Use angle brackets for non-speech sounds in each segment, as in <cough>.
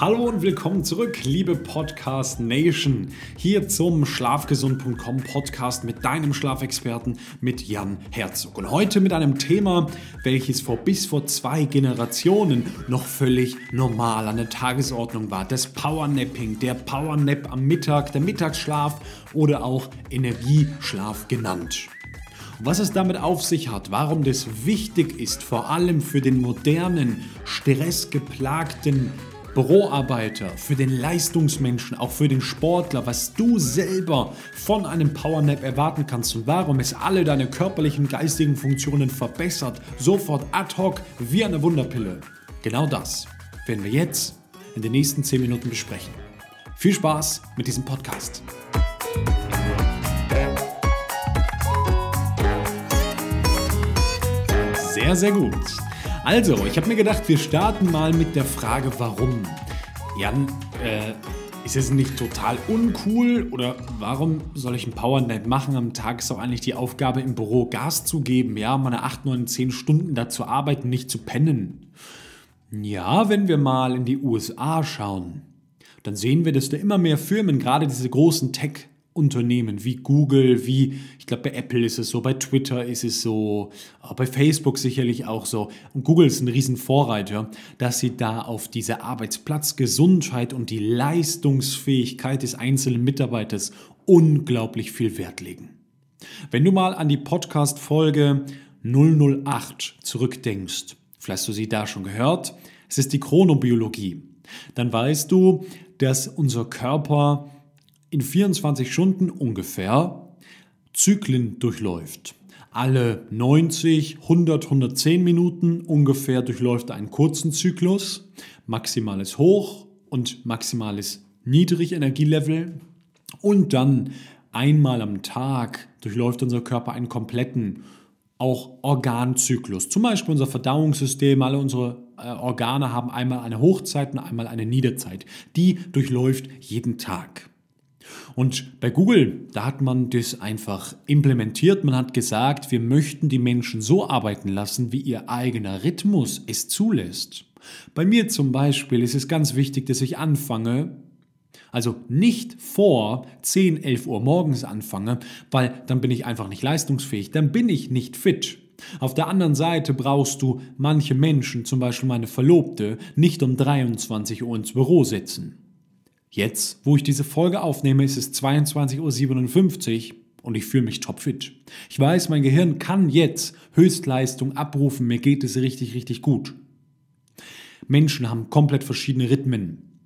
Hallo und willkommen zurück, liebe Podcast Nation, hier zum Schlafgesund.com Podcast mit deinem Schlafexperten, mit Jan Herzog. Und heute mit einem Thema, welches vor bis vor zwei Generationen noch völlig normal an der Tagesordnung war. Das Powernapping, der Powernap am Mittag, der Mittagsschlaf oder auch Energieschlaf genannt. Was es damit auf sich hat, warum das wichtig ist, vor allem für den modernen, stressgeplagten Büroarbeiter, für den Leistungsmenschen, auch für den Sportler, was du selber von einem Powernap erwarten kannst und warum es alle deine körperlichen, geistigen Funktionen verbessert, sofort ad hoc wie eine Wunderpille. Genau das werden wir jetzt in den nächsten 10 Minuten besprechen. Viel Spaß mit diesem Podcast. Sehr, sehr gut. Also, ich habe mir gedacht, wir starten mal mit der Frage, warum. Jan, äh, ist es nicht total uncool oder warum soll ich einen Powernap machen? Am Tag ist auch eigentlich die Aufgabe im Büro Gas zu geben, ja, meine 8, 9, 10 Stunden da zu arbeiten, nicht zu pennen. Ja, wenn wir mal in die USA schauen, dann sehen wir, dass da immer mehr Firmen, gerade diese großen Tech- Unternehmen wie Google, wie, ich glaube, bei Apple ist es so, bei Twitter ist es so, bei Facebook sicherlich auch so. Und Google ist ein Riesenvorreiter, dass sie da auf diese Arbeitsplatzgesundheit und die Leistungsfähigkeit des einzelnen Mitarbeiters unglaublich viel Wert legen. Wenn du mal an die Podcast-Folge 008 zurückdenkst, vielleicht hast du sie da schon gehört, es ist die Chronobiologie, dann weißt du, dass unser Körper in 24 Stunden ungefähr Zyklen durchläuft. Alle 90, 100, 110 Minuten ungefähr durchläuft er einen kurzen Zyklus, maximales Hoch und maximales Niedrigenergielevel und dann einmal am Tag durchläuft unser Körper einen kompletten auch Organzyklus. Zum Beispiel unser Verdauungssystem, alle unsere äh, Organe haben einmal eine Hochzeit und einmal eine Niederzeit. Die durchläuft jeden Tag. Und bei Google, da hat man das einfach implementiert. Man hat gesagt, wir möchten die Menschen so arbeiten lassen, wie ihr eigener Rhythmus es zulässt. Bei mir zum Beispiel ist es ganz wichtig, dass ich anfange, also nicht vor 10, 11 Uhr morgens anfange, weil dann bin ich einfach nicht leistungsfähig, dann bin ich nicht fit. Auf der anderen Seite brauchst du manche Menschen, zum Beispiel meine Verlobte, nicht um 23 Uhr ins Büro setzen. Jetzt, wo ich diese Folge aufnehme, ist es 22.57 Uhr und ich fühle mich topfit. Ich weiß, mein Gehirn kann jetzt Höchstleistung abrufen, mir geht es richtig, richtig gut. Menschen haben komplett verschiedene Rhythmen.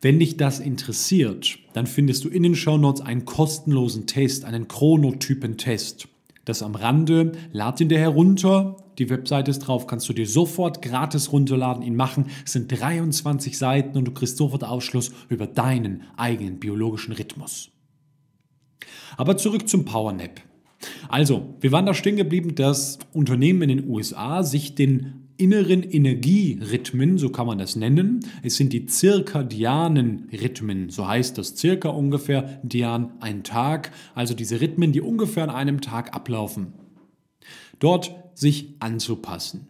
Wenn dich das interessiert, dann findest du in den Shownotes einen kostenlosen Test, einen Chronotypen-Test. Das am Rande, lad ihn dir herunter, die Webseite ist drauf, kannst du dir sofort gratis runterladen, ihn machen. Es sind 23 Seiten und du kriegst sofort Ausschluss über deinen eigenen biologischen Rhythmus. Aber zurück zum Powernap. Also, wir waren da stehen geblieben, dass Unternehmen in den USA sich den inneren Energierhythmen, so kann man das nennen. Es sind die zirkadianen Rhythmen, so heißt das circa ungefähr, Dian ein Tag, also diese Rhythmen, die ungefähr an einem Tag ablaufen. Dort sich anzupassen.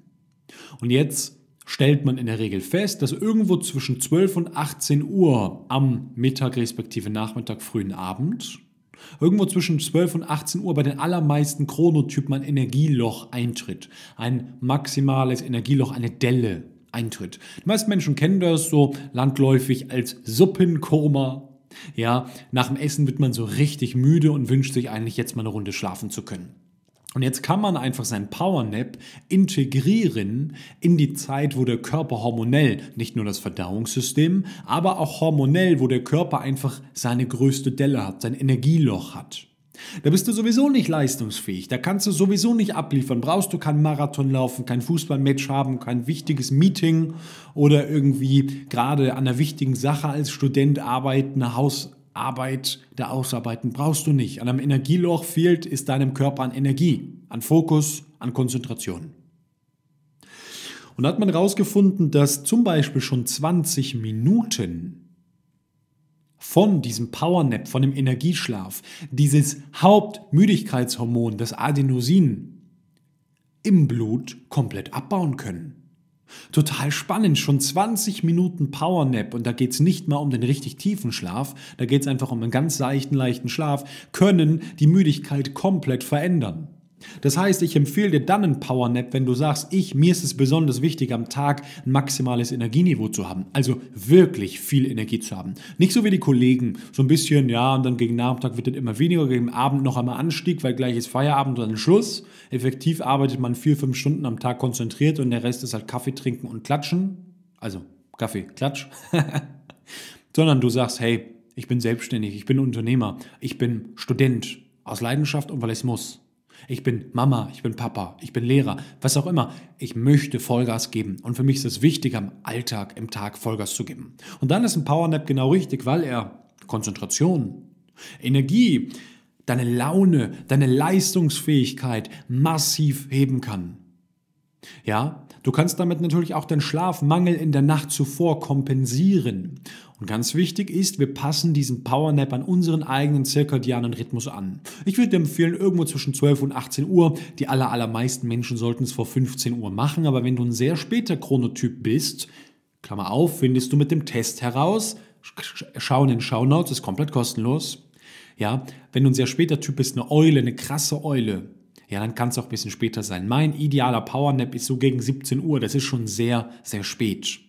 Und jetzt stellt man in der Regel fest, dass irgendwo zwischen 12 und 18 Uhr am Mittag respektive Nachmittag, frühen Abend, irgendwo zwischen 12 und 18 Uhr bei den allermeisten Chronotypen ein Energieloch eintritt. Ein maximales Energieloch, eine Delle eintritt. Die meisten Menschen kennen das so landläufig als Suppenkoma. Ja, nach dem Essen wird man so richtig müde und wünscht sich eigentlich jetzt mal eine Runde schlafen zu können. Und jetzt kann man einfach sein Powernap integrieren in die Zeit, wo der Körper hormonell, nicht nur das Verdauungssystem, aber auch hormonell, wo der Körper einfach seine größte Delle hat, sein Energieloch hat. Da bist du sowieso nicht leistungsfähig, da kannst du sowieso nicht abliefern, brauchst du keinen Marathon laufen, kein Fußballmatch haben, kein wichtiges Meeting oder irgendwie gerade an einer wichtigen Sache als Student arbeiten, eine Haus Arbeit der Ausarbeiten brauchst du nicht. An einem Energieloch fehlt es deinem Körper an Energie, an Fokus, an Konzentration. Und da hat man herausgefunden, dass zum Beispiel schon 20 Minuten von diesem Powernap, von dem Energieschlaf, dieses Hauptmüdigkeitshormon, das Adenosin, im Blut komplett abbauen können. Total spannend, schon 20 Minuten Powernap und da geht es nicht mal um den richtig tiefen Schlaf, da geht es einfach um einen ganz seichten, leichten Schlaf, können die Müdigkeit komplett verändern. Das heißt, ich empfehle dir dann einen Powernap, wenn du sagst, ich, mir ist es besonders wichtig, am Tag ein maximales Energieniveau zu haben. Also wirklich viel Energie zu haben. Nicht so wie die Kollegen, so ein bisschen, ja, und dann gegen Nachmittag wird es immer weniger, gegen Abend noch einmal Anstieg, weil gleich ist Feierabend und dann Schluss. Effektiv arbeitet man vier, fünf Stunden am Tag konzentriert und der Rest ist halt Kaffee trinken und klatschen. Also Kaffee, Klatsch. <laughs> Sondern du sagst, hey, ich bin selbstständig, ich bin Unternehmer, ich bin Student aus Leidenschaft und weil es muss. Ich bin Mama, ich bin Papa, ich bin Lehrer, was auch immer. Ich möchte Vollgas geben. Und für mich ist es wichtig, am Alltag, im Tag Vollgas zu geben. Und dann ist ein Powernap genau richtig, weil er Konzentration, Energie, deine Laune, deine Leistungsfähigkeit massiv heben kann. Ja, du kannst damit natürlich auch den Schlafmangel in der Nacht zuvor kompensieren. Und ganz wichtig ist, wir passen diesen Powernap an unseren eigenen zirkadianen Rhythmus an. Ich würde empfehlen, irgendwo zwischen 12 und 18 Uhr. Die aller, allermeisten Menschen sollten es vor 15 Uhr machen, aber wenn du ein sehr später Chronotyp bist, Klammer auf, findest du mit dem Test heraus, schau in den Shownotes, ist komplett kostenlos. Ja, wenn du ein sehr später Typ bist, eine Eule, eine krasse Eule, ja, dann kann es auch ein bisschen später sein. Mein idealer Powernap ist so gegen 17 Uhr. Das ist schon sehr, sehr spät.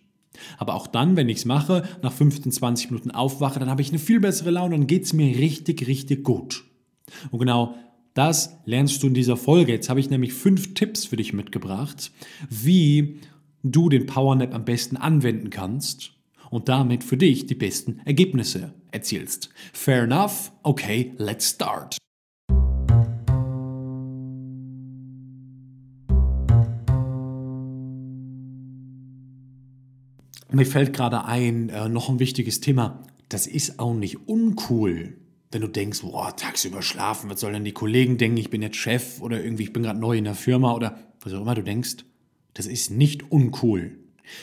Aber auch dann, wenn ich es mache, nach 15, 20 Minuten aufwache, dann habe ich eine viel bessere Laune und geht es mir richtig, richtig gut. Und genau das lernst du in dieser Folge. Jetzt habe ich nämlich fünf Tipps für dich mitgebracht, wie du den Powernap am besten anwenden kannst und damit für dich die besten Ergebnisse erzielst. Fair enough? Okay, let's start. Mir fällt gerade ein, äh, noch ein wichtiges Thema. Das ist auch nicht uncool, wenn du denkst, boah, tagsüber schlafen, was sollen denn die Kollegen denken, ich bin jetzt Chef oder irgendwie, ich bin gerade neu in der Firma oder was auch immer du denkst. Das ist nicht uncool.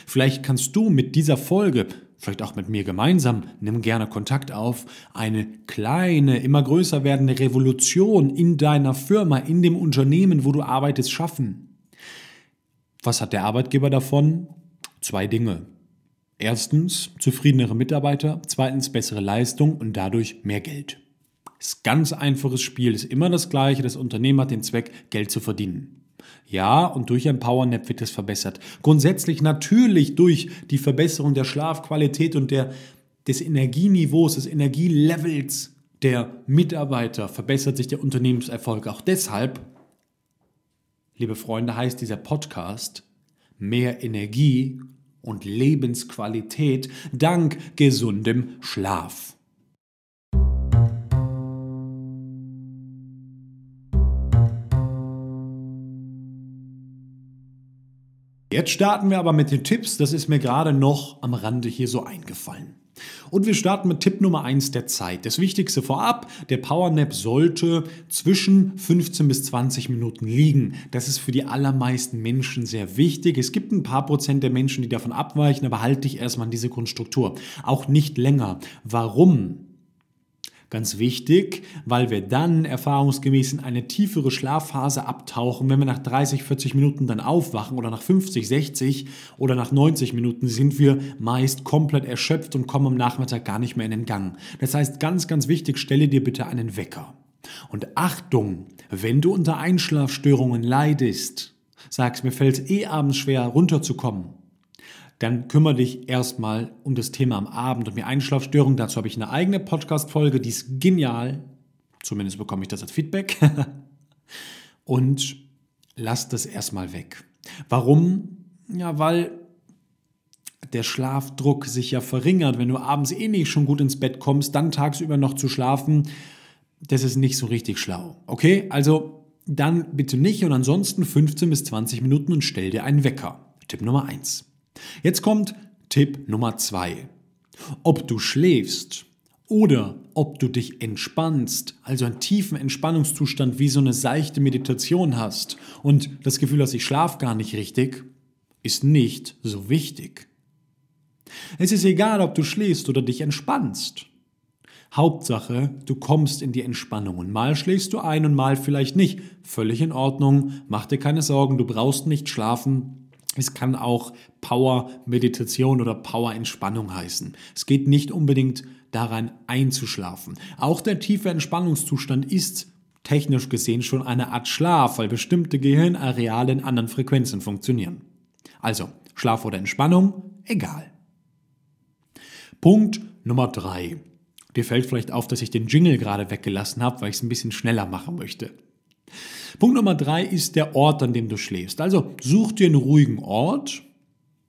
Vielleicht kannst du mit dieser Folge, vielleicht auch mit mir gemeinsam, nimm gerne Kontakt auf, eine kleine, immer größer werdende Revolution in deiner Firma, in dem Unternehmen, wo du arbeitest, schaffen. Was hat der Arbeitgeber davon? Zwei Dinge. Erstens zufriedenere Mitarbeiter, zweitens bessere Leistung und dadurch mehr Geld. Das ist ganz einfaches Spiel, ist immer das gleiche, das Unternehmen hat den Zweck, Geld zu verdienen. Ja, und durch ein Powernap wird es verbessert. Grundsätzlich natürlich durch die Verbesserung der Schlafqualität und der, des Energieniveaus, des Energielevels der Mitarbeiter verbessert sich der Unternehmenserfolg. Auch deshalb, liebe Freunde, heißt dieser Podcast mehr Energie und Lebensqualität dank gesundem Schlaf. Jetzt starten wir aber mit den Tipps, das ist mir gerade noch am Rande hier so eingefallen. Und wir starten mit Tipp Nummer 1 der Zeit. Das Wichtigste vorab, der Powernap sollte zwischen 15 bis 20 Minuten liegen. Das ist für die allermeisten Menschen sehr wichtig. Es gibt ein paar Prozent der Menschen, die davon abweichen, aber halte dich erstmal an diese Grundstruktur. Auch nicht länger. Warum? Ganz wichtig, weil wir dann erfahrungsgemäß in eine tiefere Schlafphase abtauchen. Wenn wir nach 30, 40 Minuten dann aufwachen oder nach 50, 60 oder nach 90 Minuten sind wir meist komplett erschöpft und kommen am Nachmittag gar nicht mehr in den Gang. Das heißt, ganz, ganz wichtig, stelle dir bitte einen Wecker. Und Achtung, wenn du unter Einschlafstörungen leidest, sagst, mir fällt es eh abends schwer runterzukommen, dann kümmere dich erstmal um das Thema am Abend und mir Einschlafstörungen. Dazu habe ich eine eigene Podcast-Folge, die ist genial. Zumindest bekomme ich das als Feedback. <laughs> und lass das erstmal weg. Warum? Ja, weil der Schlafdruck sich ja verringert. Wenn du abends eh nicht schon gut ins Bett kommst, dann tagsüber noch zu schlafen, das ist nicht so richtig schlau. Okay, also dann bitte nicht und ansonsten 15 bis 20 Minuten und stell dir einen Wecker. Tipp Nummer 1. Jetzt kommt Tipp Nummer zwei. Ob du schläfst oder ob du dich entspannst, also einen tiefen Entspannungszustand wie so eine seichte Meditation hast und das Gefühl hast, ich schlaf gar nicht richtig, ist nicht so wichtig. Es ist egal, ob du schläfst oder dich entspannst. Hauptsache, du kommst in die Entspannung und mal schläfst du ein und mal vielleicht nicht. Völlig in Ordnung, mach dir keine Sorgen, du brauchst nicht schlafen. Es kann auch Power-Meditation oder Power-Entspannung heißen. Es geht nicht unbedingt daran einzuschlafen. Auch der tiefe Entspannungszustand ist technisch gesehen schon eine Art Schlaf, weil bestimmte Gehirnareale in anderen Frequenzen funktionieren. Also, Schlaf oder Entspannung, egal. Punkt Nummer drei. Dir fällt vielleicht auf, dass ich den Jingle gerade weggelassen habe, weil ich es ein bisschen schneller machen möchte. Punkt Nummer drei ist der Ort, an dem du schläfst. Also such dir einen ruhigen Ort.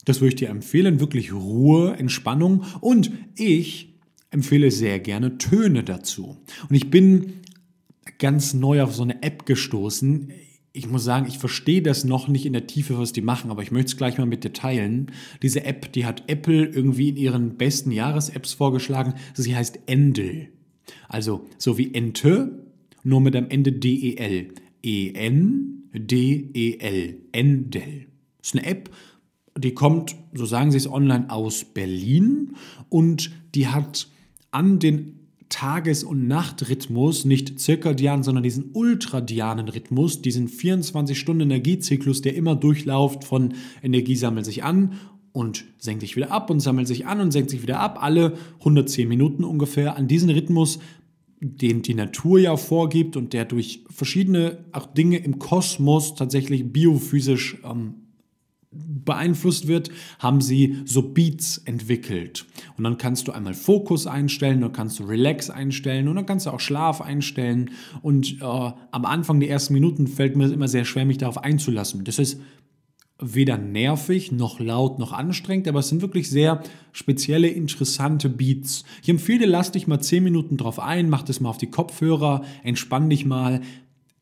Das würde ich dir empfehlen. Wirklich Ruhe, Entspannung. Und ich empfehle sehr gerne Töne dazu. Und ich bin ganz neu auf so eine App gestoßen. Ich muss sagen, ich verstehe das noch nicht in der Tiefe, was die machen, aber ich möchte es gleich mal mit dir teilen. Diese App, die hat Apple irgendwie in ihren besten Jahres-Apps vorgeschlagen. Sie heißt Endel. Also so wie Ente, nur mit am Ende DEL. E-N-D-E-L. Endel. Das ist eine App, die kommt, so sagen sie es online, aus Berlin und die hat an den Tages- und Nachtrhythmus, nicht zirkadian, sondern diesen ultradianen Rhythmus, diesen 24-Stunden-Energiezyklus, der immer durchlauft von Energie sammelt sich an und senkt sich wieder ab und sammelt sich an und senkt sich wieder ab, alle 110 Minuten ungefähr. An diesen Rhythmus, den die Natur ja vorgibt und der durch verschiedene auch Dinge im Kosmos tatsächlich biophysisch ähm, beeinflusst wird, haben sie so Beats entwickelt. Und dann kannst du einmal Fokus einstellen, dann kannst du Relax einstellen und dann kannst du auch Schlaf einstellen. Und äh, am Anfang der ersten Minuten fällt mir immer sehr schwer, mich darauf einzulassen. Das ist weder nervig noch laut noch anstrengend, aber es sind wirklich sehr spezielle, interessante Beats. Ich empfehle lass dich mal 10 Minuten drauf ein, mach das mal auf die Kopfhörer, entspann dich mal.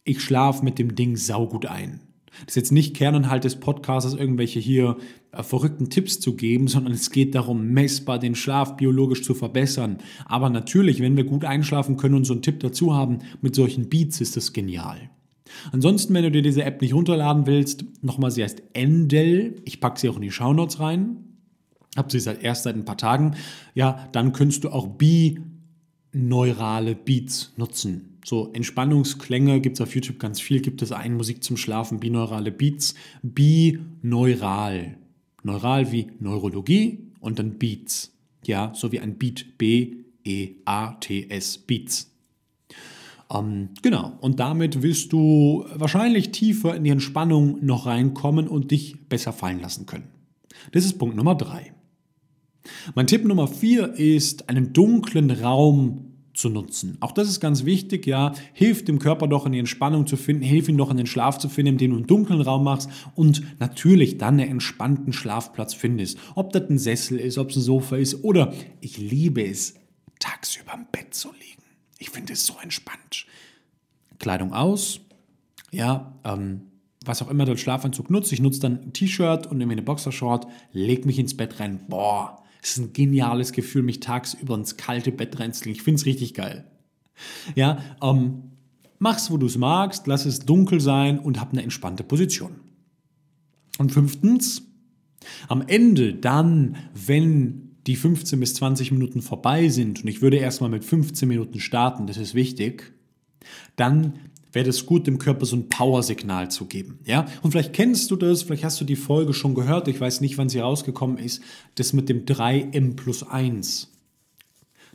Ich schlafe mit dem Ding saugut ein. Das ist jetzt nicht Kerninhalt des Podcasts, irgendwelche hier äh, verrückten Tipps zu geben, sondern es geht darum, messbar den Schlaf biologisch zu verbessern. Aber natürlich, wenn wir gut einschlafen können und so einen Tipp dazu haben, mit solchen Beats ist das genial. Ansonsten, wenn du dir diese App nicht runterladen willst, nochmal, sie heißt Endel. Ich packe sie auch in die Shownotes rein. Hab sie seit erst seit ein paar Tagen. Ja, dann könntest du auch bineurale Beats nutzen. So Entspannungsklänge gibt es auf YouTube ganz viel. Gibt es ein Musik zum Schlafen, bineurale Beats. Bineural. Neural wie Neurologie und dann Beats. Ja, so wie ein Beat. B-E-A-T-S. Beats. Ähm, genau. Und damit wirst du wahrscheinlich tiefer in die Entspannung noch reinkommen und dich besser fallen lassen können. Das ist Punkt Nummer drei. Mein Tipp Nummer vier ist, einen dunklen Raum zu nutzen. Auch das ist ganz wichtig, ja. Hilft dem Körper doch in die Entspannung zu finden, hilf ihm doch in den Schlaf zu finden, indem du einen dunklen Raum machst und natürlich dann einen entspannten Schlafplatz findest. Ob das ein Sessel ist, ob es ein Sofa ist oder ich liebe es, tagsüber im Bett zu liegen. Ich finde es so entspannt. Kleidung aus, ja, ähm, was auch immer der Schlafanzug nutzt. Ich nutze dann ein T-Shirt und nehme eine Boxershort, leg mich ins Bett rein. Boah, es ist ein geniales Gefühl, mich tagsüber ins kalte Bett reinzulegen. Ich finde es richtig geil. Ja, ähm, mach's, wo du es magst, lass es dunkel sein und hab eine entspannte Position. Und fünftens, am Ende dann, wenn die 15 bis 20 Minuten vorbei sind, und ich würde erstmal mit 15 Minuten starten, das ist wichtig, dann wäre es gut, dem Körper so ein Power-Signal zu geben. Ja? Und vielleicht kennst du das, vielleicht hast du die Folge schon gehört, ich weiß nicht, wann sie rausgekommen ist, das mit dem 3M plus 1.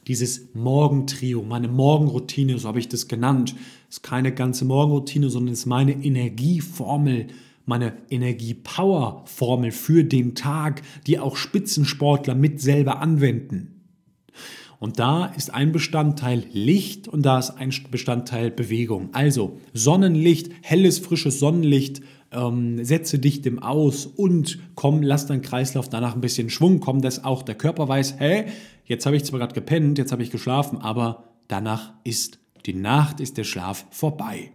Dieses Morgentrio, meine Morgenroutine, so habe ich das genannt, ist keine ganze Morgenroutine, sondern ist meine Energieformel, meine Energie-Power-Formel für den Tag, die auch Spitzensportler mit selber anwenden. Und da ist ein Bestandteil Licht und da ist ein Bestandteil Bewegung. Also Sonnenlicht, helles, frisches Sonnenlicht, ähm, setze dich dem aus und komm, lass deinen Kreislauf danach ein bisschen Schwung kommen, dass auch der Körper weiß, hey, jetzt habe ich zwar gerade gepennt, jetzt habe ich geschlafen, aber danach ist die Nacht, ist der Schlaf vorbei.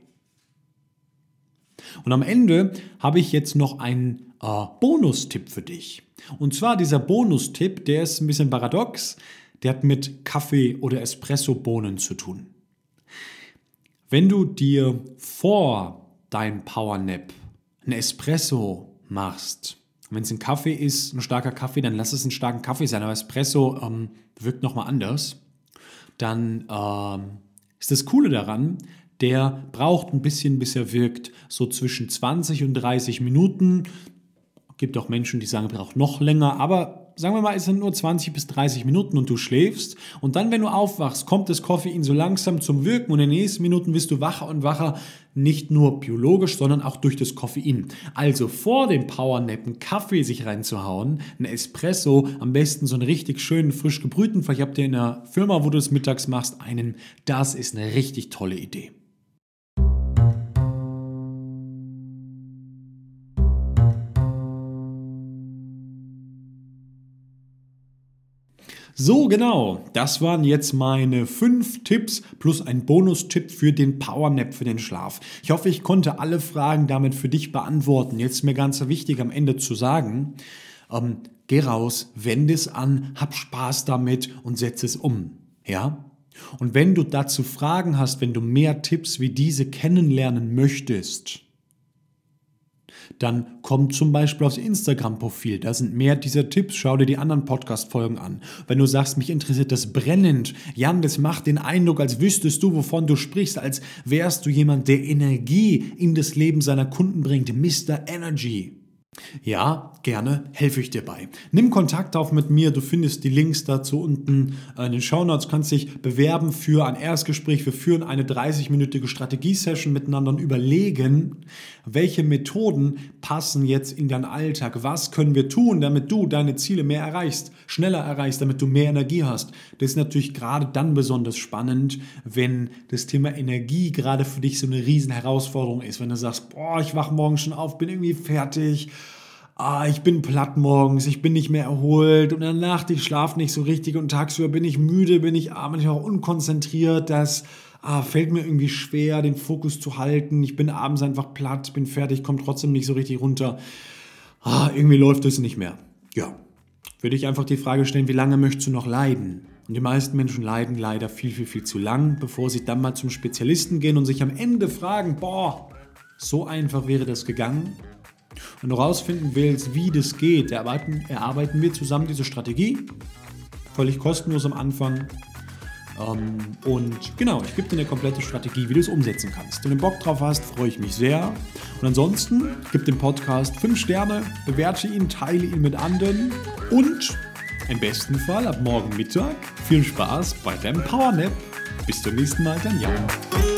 Und am Ende habe ich jetzt noch einen äh, Bonustipp für dich. Und zwar dieser Bonustipp, der ist ein bisschen paradox der hat mit Kaffee oder Espresso-Bohnen zu tun. Wenn du dir vor deinem Powernap ein Espresso machst, wenn es ein Kaffee ist, ein starker Kaffee, dann lass es einen starken Kaffee sein, aber Espresso ähm, wirkt nochmal anders, dann ähm, ist das Coole daran, der braucht ein bisschen, bis er wirkt, so zwischen 20 und 30 Minuten. Gibt auch Menschen, die sagen, braucht noch länger, aber sagen wir mal, es sind nur 20 bis 30 Minuten und du schläfst. Und dann, wenn du aufwachst, kommt das Koffein so langsam zum Wirken. Und in den nächsten Minuten bist du wacher und wacher, nicht nur biologisch, sondern auch durch das Koffein. Also vor dem Powernap einen Kaffee sich reinzuhauen, ein Espresso, am besten so einen richtig schönen, frisch gebrühten, vielleicht habt ihr in der Firma, wo du es mittags machst, einen, das ist eine richtig tolle Idee. So, genau. Das waren jetzt meine fünf Tipps plus ein Bonustipp für den Powernap, für den Schlaf. Ich hoffe, ich konnte alle Fragen damit für dich beantworten. Jetzt ist mir ganz wichtig am Ende zu sagen, ähm, geh raus, wende es an, hab Spaß damit und setze es um. Ja? Und wenn du dazu Fragen hast, wenn du mehr Tipps wie diese kennenlernen möchtest, dann komm zum Beispiel aufs Instagram-Profil. Da sind mehr dieser Tipps. Schau dir die anderen Podcast-Folgen an. Wenn du sagst, mich interessiert das brennend, Jan, das macht den Eindruck, als wüsstest du, wovon du sprichst, als wärst du jemand, der Energie in das Leben seiner Kunden bringt. Mr. Energy. Ja, gerne helfe ich dir bei. Nimm Kontakt auf mit mir. Du findest die Links dazu unten in den Shownotes. Kannst dich bewerben für ein Erstgespräch. Wir führen eine 30-minütige Strategiesession miteinander und überlegen, welche Methoden passen jetzt in deinen Alltag. Was können wir tun, damit du deine Ziele mehr erreichst, schneller erreichst, damit du mehr Energie hast. Das ist natürlich gerade dann besonders spannend, wenn das Thema Energie gerade für dich so eine riesen Herausforderung ist. Wenn du sagst, boah, ich wache morgen schon auf, bin irgendwie fertig ah, ich bin platt morgens, ich bin nicht mehr erholt und in der Nacht, ich schlafe nicht so richtig und tagsüber bin ich müde, bin ich ah, manchmal auch unkonzentriert, das ah, fällt mir irgendwie schwer, den Fokus zu halten, ich bin abends einfach platt, bin fertig, komme trotzdem nicht so richtig runter, ah, irgendwie läuft es nicht mehr. Ja, würde ich einfach die Frage stellen, wie lange möchtest du noch leiden? Und die meisten Menschen leiden leider viel, viel, viel zu lang, bevor sie dann mal zum Spezialisten gehen und sich am Ende fragen, boah, so einfach wäre das gegangen. Wenn du herausfinden willst, wie das geht, erarbeiten, erarbeiten wir zusammen diese Strategie. Völlig kostenlos am Anfang. Ähm, und genau, ich gebe dir eine komplette Strategie, wie du es umsetzen kannst. Wenn du Bock drauf hast, freue ich mich sehr. Und ansonsten gib dem Podcast 5 Sterne, bewerte ihn, teile ihn mit anderen und im besten Fall ab morgen Mittag viel Spaß bei deinem Powernap. Bis zum nächsten Mal, dein Jan.